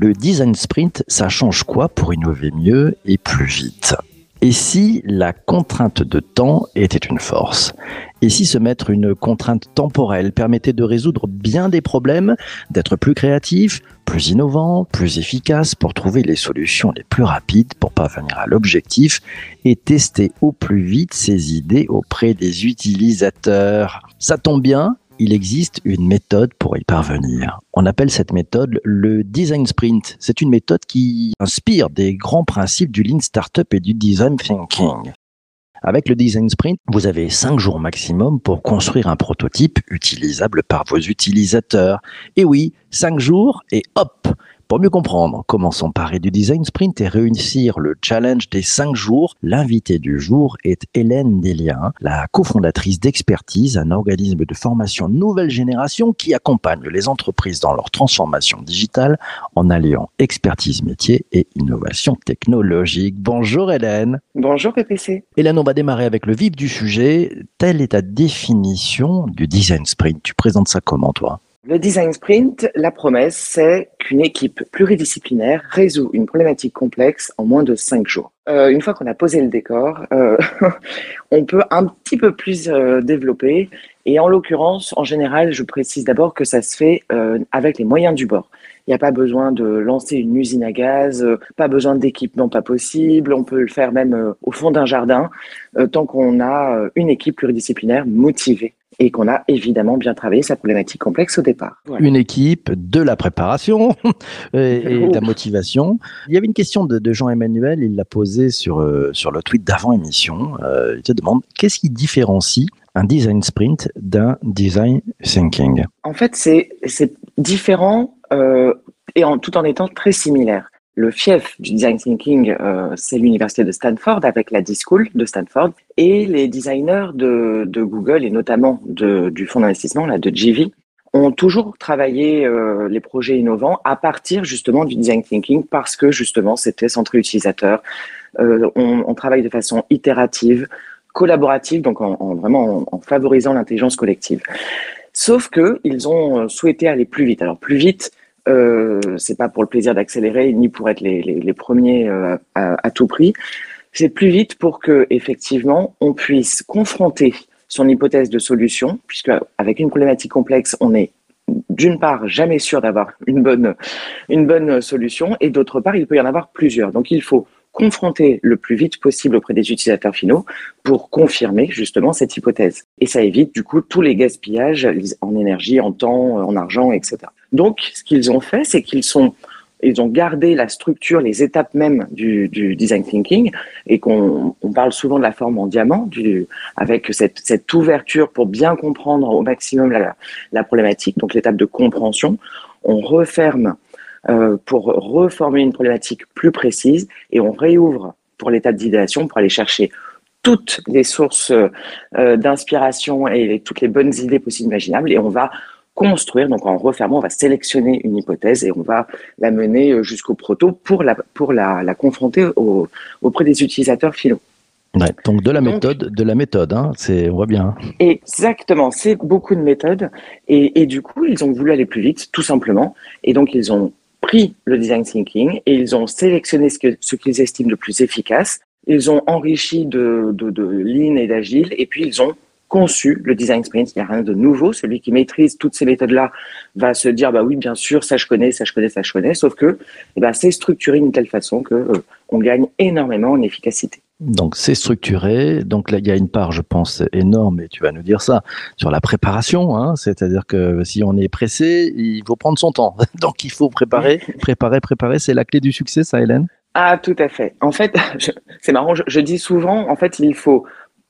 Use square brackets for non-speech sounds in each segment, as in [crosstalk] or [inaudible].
Le design sprint, ça change quoi pour innover mieux et plus vite? Et si la contrainte de temps était une force? Et si se mettre une contrainte temporelle permettait de résoudre bien des problèmes, d'être plus créatif, plus innovant, plus efficace pour trouver les solutions les plus rapides pour parvenir à l'objectif et tester au plus vite ses idées auprès des utilisateurs? Ça tombe bien, il existe une méthode pour y parvenir. On appelle cette méthode le design sprint. C'est une méthode qui inspire des grands principes du lean startup et du design thinking. Avec le design sprint, vous avez 5 jours maximum pour construire un prototype utilisable par vos utilisateurs. Et oui, 5 jours et hop pour mieux comprendre comment s'emparer du design sprint et réussir le challenge des 5 jours, l'invité du jour est Hélène Delien, la cofondatrice d'Expertise, un organisme de formation nouvelle génération qui accompagne les entreprises dans leur transformation digitale en alliant expertise métier et innovation technologique. Bonjour Hélène. Bonjour PPC. Hélène, on va démarrer avec le vif du sujet. Telle est ta définition du design sprint. Tu présentes ça comment toi? Le design sprint, la promesse, c'est qu'une équipe pluridisciplinaire résout une problématique complexe en moins de cinq jours. Euh, une fois qu'on a posé le décor, euh, [laughs] on peut un petit peu plus euh, développer. Et en l'occurrence, en général, je précise d'abord que ça se fait euh, avec les moyens du bord. Il n'y a pas besoin de lancer une usine à gaz, euh, pas besoin d'équipement pas possible. On peut le faire même euh, au fond d'un jardin, tant qu'on a une équipe pluridisciplinaire motivée et qu'on a évidemment bien travaillé sa problématique complexe au départ. Voilà. Une équipe, de la préparation [laughs] et, et de la motivation. Il y avait une question de, de Jean-Emmanuel, il l'a posée sur, euh, sur le tweet d'avant-émission. Euh, il te demande qu'est-ce qui différencie un design sprint d'un design thinking? En fait, c'est c'est différent euh, et en, tout en étant très similaire. Le fief du design thinking, euh, c'est l'université de Stanford avec la D-School de Stanford et les designers de, de Google et notamment de, du fonds d'investissement là de GV ont toujours travaillé euh, les projets innovants à partir justement du design thinking parce que justement c'était centré utilisateur. Euh, on, on travaille de façon itérative, collaborative, donc en, en vraiment en, en favorisant l'intelligence collective. Sauf que ils ont euh, souhaité aller plus vite. Alors plus vite, euh, c'est pas pour le plaisir d'accélérer ni pour être les, premiers euh, à, à tout prix. C'est plus vite pour que effectivement on puisse confronter son hypothèse de solution, puisque avec une problématique complexe, on est d'une part jamais sûr d'avoir une bonne une bonne solution et d'autre part il peut y en avoir plusieurs. Donc il faut confronter le plus vite possible auprès des utilisateurs finaux pour confirmer justement cette hypothèse. Et ça évite du coup tous les gaspillages en énergie, en temps, en argent, etc. Donc ce qu'ils ont fait, c'est qu'ils sont ils ont gardé la structure, les étapes même du, design thinking, et qu'on on parle souvent de la forme en diamant, avec cette, ouverture pour bien comprendre au maximum la, problématique, donc l'étape de compréhension. On referme euh, pour reformuler une problématique plus précise et on réouvre pour l'étape d'idéation pour aller chercher toutes les sources euh, d'inspiration et toutes les bonnes idées possibles imaginables et on va construire, donc en refermant, on va sélectionner une hypothèse et on va la mener euh, jusqu'au proto pour la, pour la, la confronter au- auprès des utilisateurs finaux. Ouais, donc de la Donc- méthode, de la méthode, hein, c'est, on voit bien. Exactement, c'est beaucoup de méthodes et, et du coup, ils ont voulu aller plus vite, tout simplement. Et donc, ils ont pris le design thinking et ils ont sélectionné ce que- ce qu'ils estiment le plus efficace. Ils ont enrichi de, de, de lean et d'agile et puis ils ont conçu le design sprint. Il n'y a rien de nouveau. Celui qui maîtrise toutes ces méthodes-là va se dire, bah oui, bien sûr, ça je connais, ça je connais, ça je connais. Sauf que, eh ben, c'est structuré d'une telle façon que euh, on gagne énormément en efficacité. Donc c'est structuré. Donc là, il y a une part, je pense, énorme, et tu vas nous dire ça, sur la préparation. Hein, C'est-à-dire que si on est pressé, il faut prendre son temps. [laughs] Donc il faut préparer, [laughs] préparer, préparer. C'est la clé du succès, ça, Hélène? Ah, tout à fait. En fait, [laughs] c'est marrant, je, je dis souvent, en fait, il faut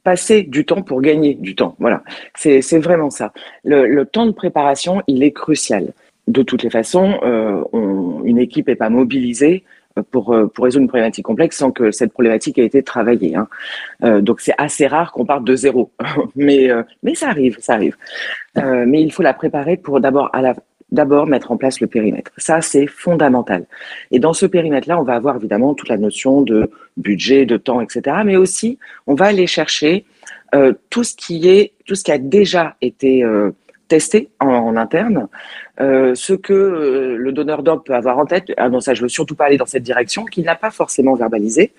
passer du temps pour gagner du temps. Voilà, c'est vraiment ça. Le, temps de préparation, il est crucial. De toutes les façons, euh, une équipe n'est pas mobilisée euh, pour, euh, pour résoudre une problématique complexe sans que cette problématique ait été travaillée. Hein. Donc c'est assez rare qu'on parte de zéro, [laughs] mais, ça arrive, ça arrive. Mais il faut la préparer pour d'abord à la d'abord mettre en place le périmètre. Ça, c'est fondamental. Et dans ce périmètre-là, on va avoir évidemment toute la notion de budget, de temps, etc. Mais aussi, on va aller chercher euh, tout ce qui est, tout ce qui a déjà été euh, testé en, interne, euh, ce que le donneur d'ordre peut avoir en tête. Ah non, ça, je veux surtout pas aller dans cette direction, qu'il n'a pas forcément verbalisé.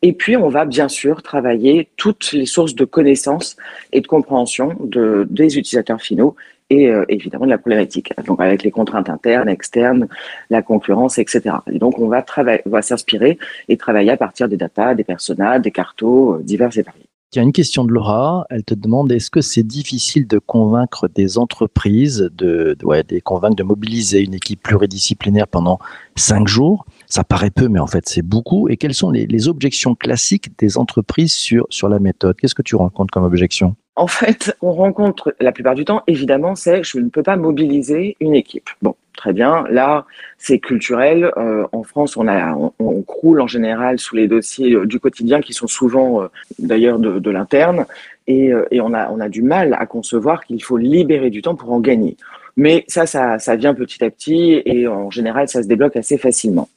Et puis, on va bien sûr travailler toutes les sources de connaissances et de compréhension de, des utilisateurs finaux et euh, évidemment de la problématique. Donc, avec les contraintes internes, externes, la concurrence, etc. Et donc, on va va s'inspirer et travailler à partir des datas, des personas, des cartos euh, divers et variés. Il y a une question de Laura. Elle te demande est-ce que c'est difficile de convaincre des entreprises, de, de, convaincre de mobiliser une équipe pluridisciplinaire pendant cinq jours? Ça paraît peu, mais en fait, c'est beaucoup. Et quelles sont les, les objections classiques des entreprises sur, sur la méthode? Qu'est-ce que tu rencontres comme objection? En fait, on rencontre la plupart du temps, évidemment, c'est je ne peux pas mobiliser une équipe. Bon, très bien. Là, c'est culturel. Euh, en France, on, a, on, croule en général sous les dossiers euh, du quotidien qui sont souvent euh, d'ailleurs de, l'interne. Et, on, a, on a du mal à concevoir qu'il faut libérer du temps pour en gagner. Mais ça, ça, ça vient petit à petit et en général, ça se débloque assez facilement.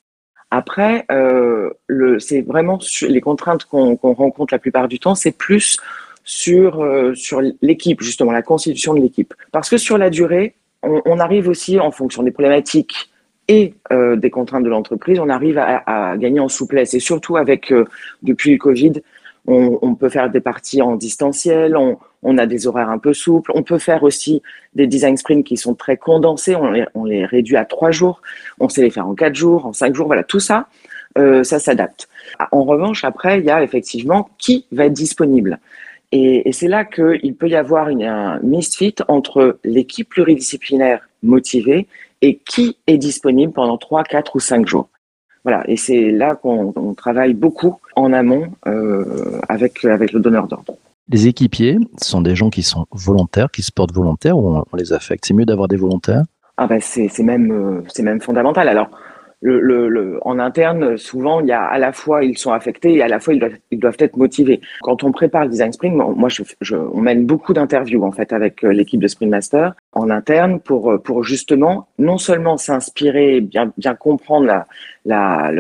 Après, c'est vraiment les contraintes qu'on rencontre la plupart du temps, c'est plus sur, euh, sur l'équipe, justement, la constitution de l'équipe. Parce que sur la durée, on, arrive aussi, en fonction des problématiques et euh, des contraintes de l'entreprise, on arrive à, gagner en souplesse. Et surtout avec, euh, depuis le Covid, on, peut faire des parties en distanciel, on, on, a des horaires un peu souples, on peut faire aussi des design sprints qui sont très condensés, on les, on les réduit à trois jours, on sait les faire en quatre jours, en cinq jours, voilà, tout ça, ça s'adapte. En revanche, après, il y a effectivement qui va être disponible. Et, et c'est là qu'il peut y avoir une, un misfit entre l'équipe pluridisciplinaire motivée et qui est disponible pendant 3, 4 ou 5 jours. Voilà, et c'est là qu'on travaille beaucoup en amont euh, avec, avec le donneur d'ordre. Les équipiers sont des gens qui sont volontaires, qui se portent volontaires ou on, on les affecte? C'est mieux d'avoir des volontaires? Ah ben c'est même, euh, même fondamental. Alors, le, le, le, en interne, souvent, il y a à la fois ils sont affectés et à la fois ils doivent, ils doivent être motivés. Quand on prépare le design sprint, moi, je, je, on mène beaucoup d'interviews en fait avec euh, l'équipe de Sprint Master en interne pour euh, pour justement non seulement s'inspirer, bien bien comprendre la, la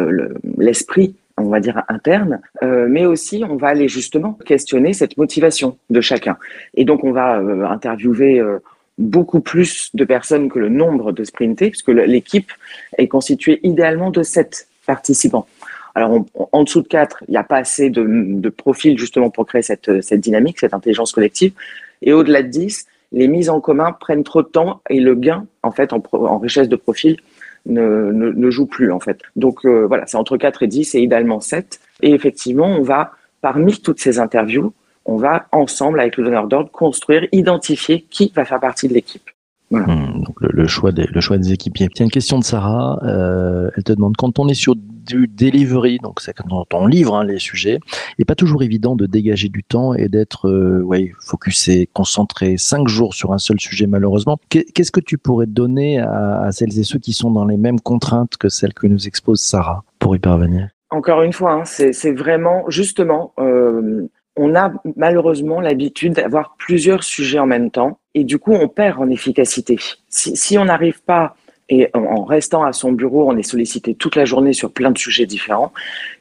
l'esprit le, on va dire interne, euh, mais aussi on va aller justement questionner cette motivation de chacun. Et donc on va euh, interviewer euh, beaucoup plus de personnes que le nombre de sprintés, puisque l'équipe est constituée idéalement de sept participants. Alors, en dessous de quatre, il n'y a pas assez de, profils justement pour créer cette, dynamique, cette intelligence collective. Et au-delà de 10, les mises en commun prennent trop de temps et le gain, en fait, en, richesse de profil, ne, joue plus, en fait. Donc, euh, voilà, c'est entre 4 et 10 et idéalement 7. Et effectivement, on va, parmi toutes ces interviews, on va ensemble, avec le donneur d'ordre, construire, identifier qui va faire partie de l'équipe. Voilà. Mmh, donc le, le, choix des, le choix des équipiers. Tiens, une question de Sarah. Euh, elle te demande quand on est sur du delivery, donc c'est quand on livre hein, les sujets, il n'est pas toujours évident de dégager du temps et d'être euh, ouais, focusé, concentré cinq jours sur un seul sujet malheureusement. Qu'est-ce que tu pourrais donner à, à, celles et ceux qui sont dans les mêmes contraintes que celles que nous expose Sarah pour y parvenir? Encore une fois, hein, c'est vraiment justement euh, on a malheureusement l'habitude d'avoir plusieurs sujets en même temps et du coup on perd en efficacité. Si, on n'arrive pas et en restant à son bureau, on est sollicité toute la journée sur plein de sujets différents.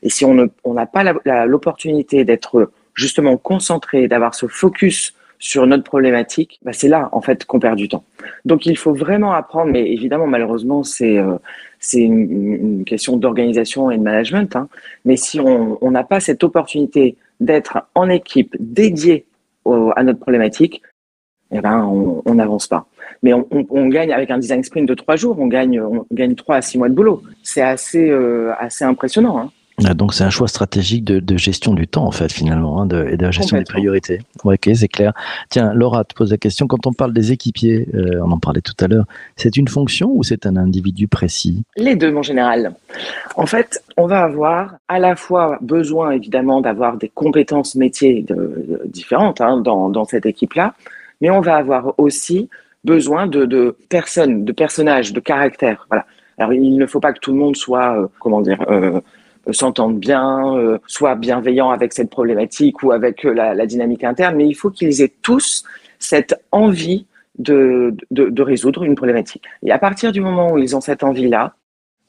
Et si on n'a on pas l'opportunité d'être justement concentré, d'avoir ce focus sur notre problématique, bah c'est là en fait qu'on perd du temps. Donc il faut vraiment apprendre, mais évidemment malheureusement c'est euh, c'est une, question d'organisation et de management. Hein. Mais si on n'a pas cette opportunité d'être en équipe dédiée au, à notre problématique, eh ben, on n'avance pas. Mais on, on, on, gagne avec un design sprint de trois jours, on gagne, on gagne trois à six mois de boulot. C'est assez, euh, assez impressionnant. Hein. Ah, donc c'est un choix stratégique de, de, gestion du temps en fait finalement hein, de, et de la gestion des priorités. Ok, c'est clair. Tiens, Laura te pose la question quand on parle des équipiers, euh, on en parlait tout à l'heure, c'est une fonction ou c'est un individu précis? Les deux, mon général. En fait, on va avoir à la fois besoin évidemment d'avoir des compétences métiers de, différentes hein, dans, dans cette équipe-là, mais on va avoir aussi besoin de, de personnes, de personnages, de caractères. Voilà. Alors il ne faut pas que tout le monde soit, euh, comment dire. Euh, s'entendent bien, euh, soient bienveillants avec cette problématique ou avec euh, la, la dynamique interne, mais il faut qu'ils aient tous cette envie de, de, de, résoudre une problématique. Et à partir du moment où ils ont cette envie-là,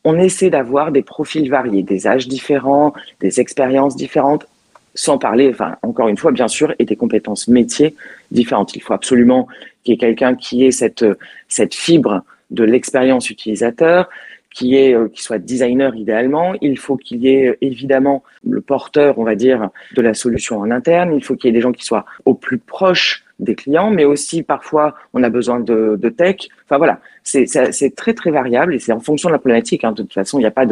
on essaie d'avoir des profils variés, des âges différents, des expériences différentes, sans parler, enfin, encore une fois, bien sûr, et des compétences métiers différentes. Il faut absolument qu'il y ait quelqu'un qui ait cette, cette fibre de l'expérience utilisateur, qui est euh, qui soit designer idéalement. Il faut qu'il y ait évidemment le porteur, on va dire, de la solution en interne. Il faut qu'il y ait des gens qui soient au plus proche des clients, mais aussi parfois on a besoin de, de tech. Enfin voilà, c'est très très variable et c'est en fonction de la problématique. Hein. De toute façon, il n'y a pas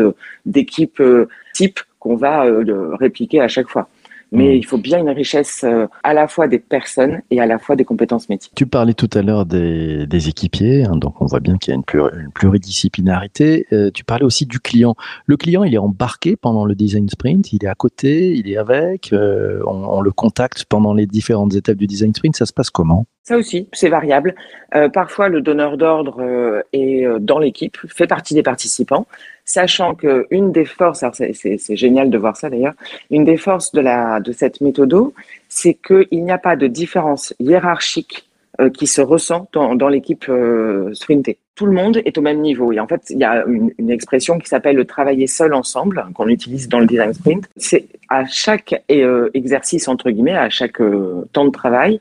d'équipe euh, type qu'on va euh, répliquer à chaque fois mais hmm. il faut bien une richesse euh, à la fois des personnes et à la fois des compétences métiers. Tu parlais tout à l'heure des, des, équipiers, hein, donc on voit bien qu'il y a une, une pluridisciplinarité. Euh, tu parlais aussi du client. Le client, il est embarqué pendant le design sprint, il est à côté, il est avec, euh, on, on, le contacte pendant les différentes étapes du design sprint. Ça se passe comment? Ça aussi, c'est variable. Euh, parfois, le donneur d'ordre euh, est dans l'équipe, fait partie des participants sachant que une des forces, c'est génial de voir ça d'ailleurs, une des forces de, la, de cette méthode, c'est qu'il n'y a pas de différence hiérarchique euh, qui se ressent dans, dans l'équipe euh, sprintée. Tout le monde est au même niveau. Et en fait, il y a une, une expression qui s'appelle le travailler seul ensemble, qu'on utilise dans le design sprint. C'est à chaque euh, exercice, entre guillemets, à chaque euh, temps de travail,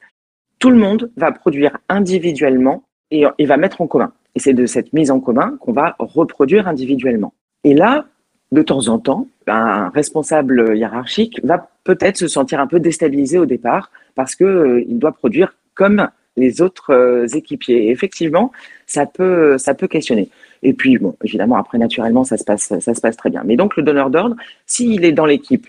tout le monde va produire individuellement et, va mettre en commun. Et c'est de cette mise en commun qu'on va reproduire individuellement. Et là, de temps en temps, un responsable hiérarchique va peut-être se sentir un peu déstabilisé au départ parce que euh, doit produire comme les autres euh, équipiers. Effectivement, ça peut, ça peut questionner. Et puis, bon, évidemment, après, naturellement, ça se passe, ça se passe très bien. Mais donc, le donneur d'ordre, s'il est dans l'équipe,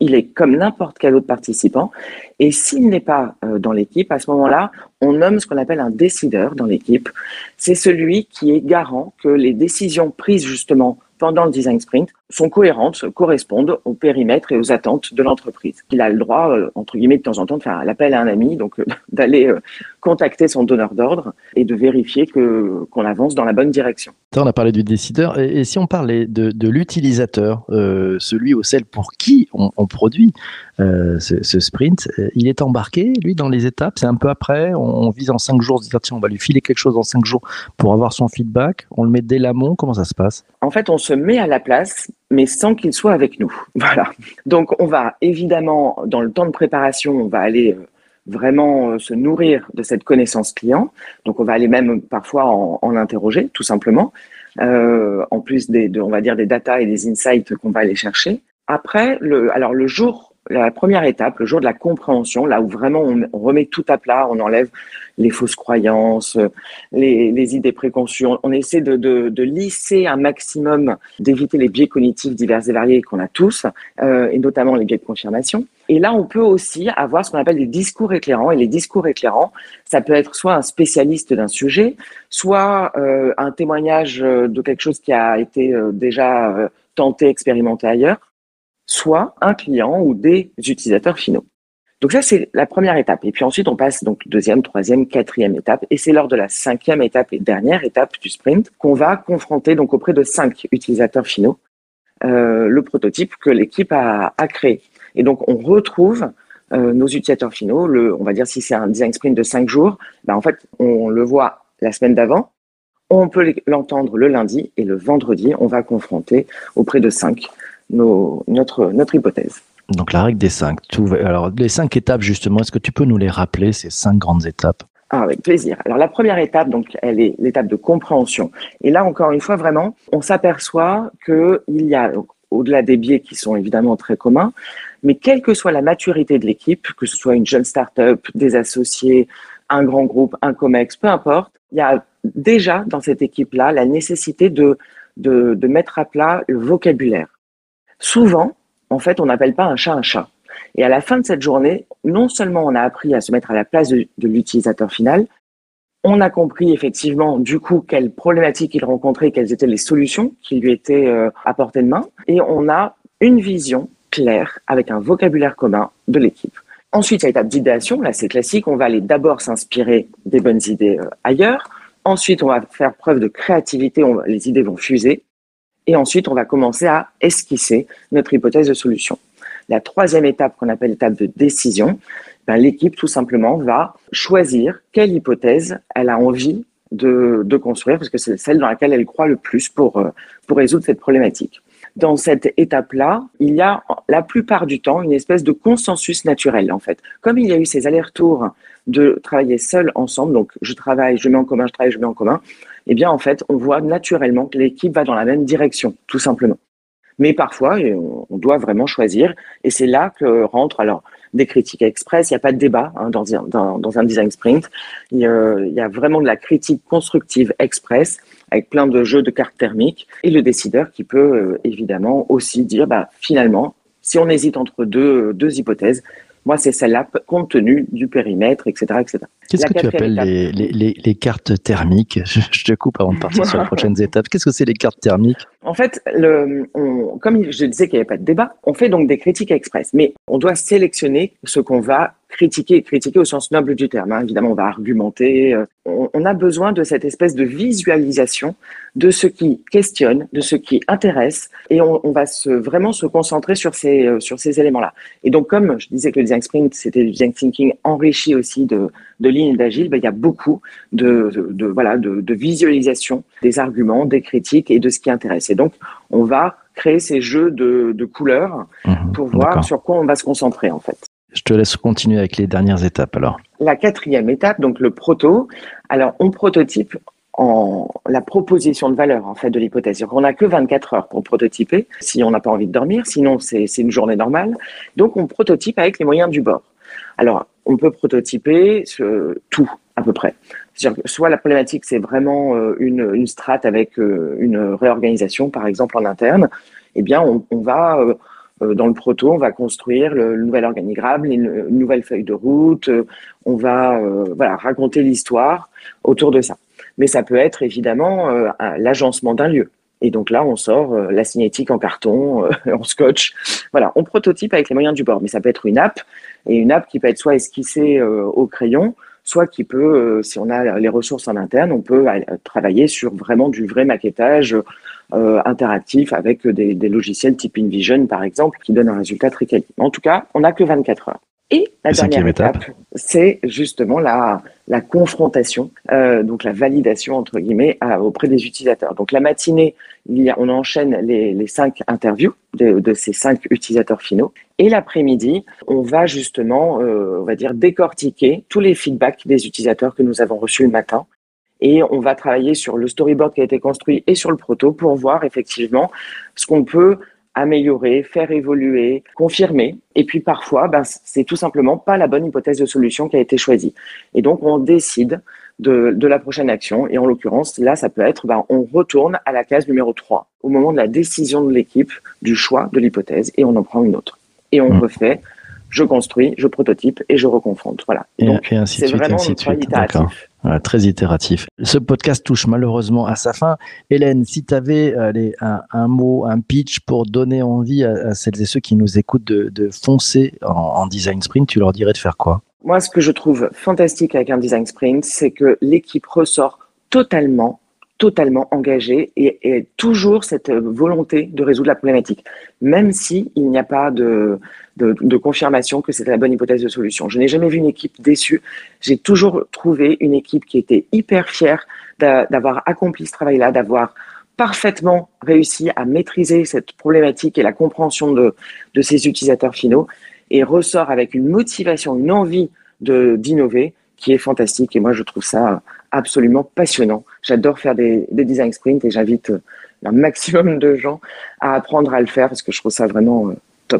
il est comme n'importe quel autre participant. Et s'il n'est pas euh, dans l'équipe, à ce moment-là, on nomme ce qu'on appelle un décideur dans l'équipe. C'est celui qui est garant que les décisions prises justement pendant le design sprint sont cohérentes, correspondent au périmètre et aux attentes de l'entreprise. Il a le droit, euh, entre guillemets, de temps en temps, de faire l'appel à un ami, donc euh, [laughs] d'aller euh, contacter son donneur d'ordre et de vérifier que qu'on avance dans la bonne direction. On a parlé du décideur, et, si on parlait de, de l'utilisateur, euh, celui ou celle pour qui on, on produit ce, ce, sprint, il est embarqué, lui, dans les étapes, c'est un peu après, on, on, vise en cinq jours, se dire, tiens, on va lui filer quelque chose en cinq jours pour avoir son feedback, on le met dès l'amont, comment ça se passe? En fait, on se met à la place mais sans qu'il soit avec nous. [laughs] Voilà. Donc, on va évidemment, dans le temps de préparation, on va aller euh, vraiment euh, se nourrir de cette connaissance client. Donc, on va aller même parfois en, en interroger, tout simplement. Euh, en plus des, de, on va dire, des data et des insights qu'on va aller chercher. Après, le, alors le jour la première étape, le jour de la compréhension, là où vraiment on, remet tout à plat, on enlève les fausses croyances, les, les idées préconçues, on, essaie de, de, de, lisser un maximum, d'éviter les biais cognitifs divers et variés qu'on a tous, euh, et notamment les biais de confirmation. Et là, on peut aussi avoir ce qu'on appelle des discours éclairants. Et les discours éclairants, ça peut être soit un spécialiste d'un sujet, soit euh, un témoignage de quelque chose qui a été euh, déjà euh, tenté, expérimenté ailleurs soit un client ou des utilisateurs finaux. Donc ça, c'est la première étape. Et puis ensuite, on passe donc deuxième, troisième, quatrième étape. Et c'est lors de la cinquième étape et dernière étape du sprint qu'on va confronter donc auprès de cinq utilisateurs finaux euh, le prototype que l'équipe a, créé. Et donc, on retrouve euh, nos utilisateurs finaux. On va dire si c'est un design sprint de cinq jours, ben en fait, on le voit la semaine d'avant. On peut l'entendre le lundi et le vendredi, on va confronter auprès de cinq nos, notre, notre hypothèse. Donc la règle des cinq. Tout, alors les cinq étapes justement, est-ce que tu peux nous les rappeler ces cinq grandes étapes? Ah, avec plaisir. Alors la première étape, donc, elle est l'étape de compréhension. Et là, encore une fois, vraiment, on s'aperçoit que il y a, au-delà des biais qui sont évidemment très communs, mais quelle que soit la maturité de l'équipe, que ce soit une jeune start-up, des associés, un grand groupe, un COMEX, peu importe, il y a déjà dans cette équipe-là la nécessité de, de, de mettre à plat le vocabulaire souvent, en fait, on n'appelle pas un chat un chat. Et à la fin de cette journée, non seulement on a appris à se mettre à la place de, l'utilisateur final, on a compris effectivement du coup quelles problématiques il rencontrait, quelles étaient les solutions qui lui étaient euh, à portée de main, et on a une vision claire avec un vocabulaire commun de l'équipe. Ensuite, il y a l'étape d'idéation, là c'est classique, on va aller d'abord s'inspirer des bonnes idées euh, ailleurs, ensuite on va faire preuve de créativité, les idées vont fuser, et ensuite, on va commencer à esquisser notre hypothèse de solution. La troisième étape qu'on appelle l'étape de décision, ben, l'équipe tout simplement va choisir quelle hypothèse elle a envie de, de construire, parce que c'est celle dans laquelle elle croit le plus pour, euh, pour résoudre cette problématique. dans cette étape-là, il y a la plupart du temps une espèce de consensus naturel, en fait. Comme il y a eu ces allers-retours de travailler seul ensemble, donc je travaille, je mets en commun, je travaille, je mets en commun, eh bien, en fait, on voit naturellement que l'équipe va dans la même direction, tout simplement. Mais parfois, on doit vraiment choisir, et c'est là que rentre alors des critiques express. Il n'y a pas de débat hein, dans, un design sprint. Il y, a, vraiment de la critique constructive express avec plein de jeux de cartes thermiques et le décideur qui peut euh, évidemment aussi dire bah, finalement, si on hésite entre deux hypothèses, moi, c'est celle-là, compte tenu du périmètre, etc. etc. Qu'est-ce que tu appelles les, les, les, cartes thermiques? Je, te coupe avant de partir sur les [laughs] prochaines étapes. Qu'est-ce que c'est les cartes thermiques? En fait, le, on, comme je disais qu'il n'y avait pas de débat, on fait donc des critiques express, mais on doit sélectionner ce qu'on va critiquer, critiquer au sens noble du terme. Hein. Évidemment, on va argumenter. Euh, on, a besoin de cette espèce de visualisation de ce qui questionne, de ce qui intéresse, et on, on va se, vraiment se concentrer sur ces, euh, sur ces éléments-là. Et donc, comme je disais que le design sprint, c'était du design thinking enrichi aussi de, de lignes d'agile, ben, il y a beaucoup de, de, voilà, de, de visualisation des arguments, des critiques et de ce qui intéresse. Et donc, on va créer ces jeux de, de couleurs mmh, pour voir sur quoi on va se concentrer en fait. Je te laisse continuer avec les dernières étapes alors. La quatrième étape, donc le proto. Alors, on prototype en la proposition de valeur en fait de l'hypothèse. On n'a que 24 heures pour prototyper si on n'a pas envie de dormir, sinon c'est une journée normale. Donc on prototype avec les moyens du bord. Alors on peut prototyper tout à peu près. soit la problématique c'est vraiment euh, une, une strate avec euh, une réorganisation par exemple en interne, eh bien on, va euh, dans le proto, on va construire le, nouvel organigramme, une, nouvelle feuille de route, euh, on va euh, raconter l'histoire autour de ça. Mais ça peut être évidemment l'agencement d'un lieu. Et donc là, on sort la signétique en carton, [laughs] en scotch. Voilà, on prototype avec les moyens du bord. Mais ça peut être une app, et une app qui peut être soit esquissée au crayon, soit qui peut, si on a les ressources en interne, on peut travailler sur vraiment du vrai maquettage euh, interactif avec des, des, logiciels type InVision, par exemple, qui donnent un résultat très quali. En tout cas, on n'a que 24 heures. Et la dernière étape, c'est justement la, la confrontation, euh, donc la validation entre guillemets auprès des utilisateurs. Donc la matinée, il y a, on enchaîne les, les cinq interviews de, de, ces cinq utilisateurs finaux, et l'après-midi, on va justement, euh, on va dire décortiquer tous les feedbacks des utilisateurs que nous avons reçus le matin et on va travailler sur le storyboard qui a été construit et sur le proto pour voir effectivement ce qu'on peut améliorer, faire évoluer, confirmer. Et puis parfois, ben, c'est tout simplement pas la bonne hypothèse de solution qui a été choisie. Et donc on décide de, de la prochaine action. Et en l'occurrence, là, ça peut être, ben, on retourne à la case numéro 3 au moment de la décision de l'équipe du choix de l'hypothèse et on en prend une autre. Et on mmh. refait je construis, je prototype et je reconfronte. Voilà. Et, Donc, ainsi de suite, vraiment ainsi de suite. très itératif. Ce podcast touche malheureusement à sa fin. Hélène, si tu avais un, un, mot, un pitch pour donner envie à, celles et ceux qui nous écoutent de, de foncer en, en, design sprint, tu leur dirais de faire quoi? Moi, ce que je trouve fantastique avec un design sprint, c'est que l'équipe ressort totalement totalement engagé et, et, toujours cette volonté de résoudre la problématique, même si il n'y a pas de, de, confirmation que c'était la bonne hypothèse de solution. Je n'ai jamais vu une équipe déçue. J'ai toujours trouvé une équipe qui était hyper fière d'avoir accompli ce travail-là, d'avoir parfaitement réussi à maîtriser cette problématique et la compréhension de, de ses utilisateurs finaux et ressort avec une motivation, une envie d'innover qui est fantastique. Et moi, je trouve ça absolument passionnant. J'adore faire des, des design sprints et j'invite euh, un maximum de gens à apprendre à le faire parce que je trouve ça vraiment euh,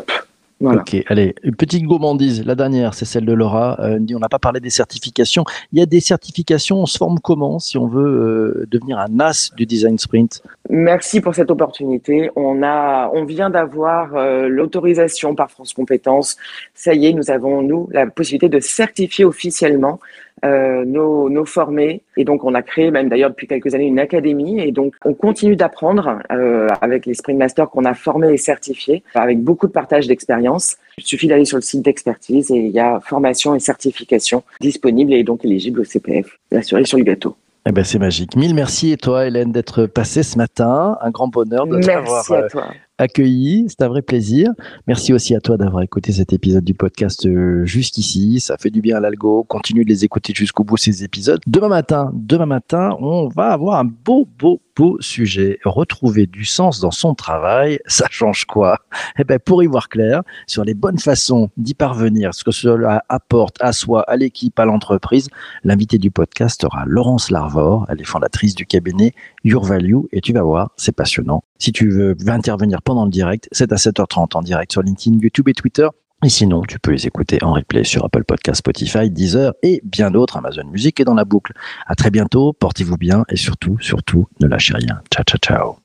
Ok, allez, une petite gourmandise. La dernière, c'est celle de Laura. Euh, on n'a pas parlé des certifications. Il y a des certifications, on se forme comment si on veut euh, devenir un as du design sprint? Merci pour cette opportunité. On a, on vient d'avoir euh, l'autorisation par France Compétences. Ça y est, nous avons nous la possibilité de certifier officiellement euh, nos, nos, formés. Et donc, on a créé même d'ailleurs depuis quelques années une académie. Et donc, on continue d'apprendre euh, avec les Spring Masters qu'on a formés et certifiés, avec beaucoup de partage d'expérience. Il suffit d'aller sur le site d'expertise et il y a formation et certification disponibles et donc éligibles au CPF. La cerise sur le gâteau. Eh ben, c'est magique. Mille merci et toi, Hélène, d'être passée ce matin. Un grand bonheur de t'avoir accueilli. C'est un vrai plaisir. Merci aussi à toi d'avoir écouté cet épisode du podcast euh, jusqu'ici. Ça fait du bien à l'algo. Continue de les écouter jusqu'au bout ces épisodes. Demain matin, demain matin, on va avoir un beau, beau, beau sujet. Retrouver du sens dans son travail, ça change quoi? Eh ben, pour y voir clair sur les bonnes façons d'y parvenir, ce que cela apporte à soi, à l'équipe, à l'entreprise, l'invité du podcast sera Laurence Larvor. Elle est fondatrice du cabinet Your Value et tu vas voir, c'est passionnant. Si tu veux intervenir pendant le direct, c'est à 7h30 en direct sur LinkedIn, YouTube et Twitter. Et sinon, tu peux les écouter en replay sur Apple Podcast, Spotify, Deezer et bien d'autres. Amazon Music est dans la boucle. À très bientôt, portez-vous bien et surtout, surtout, ne lâchez rien. Ciao, ciao, ciao.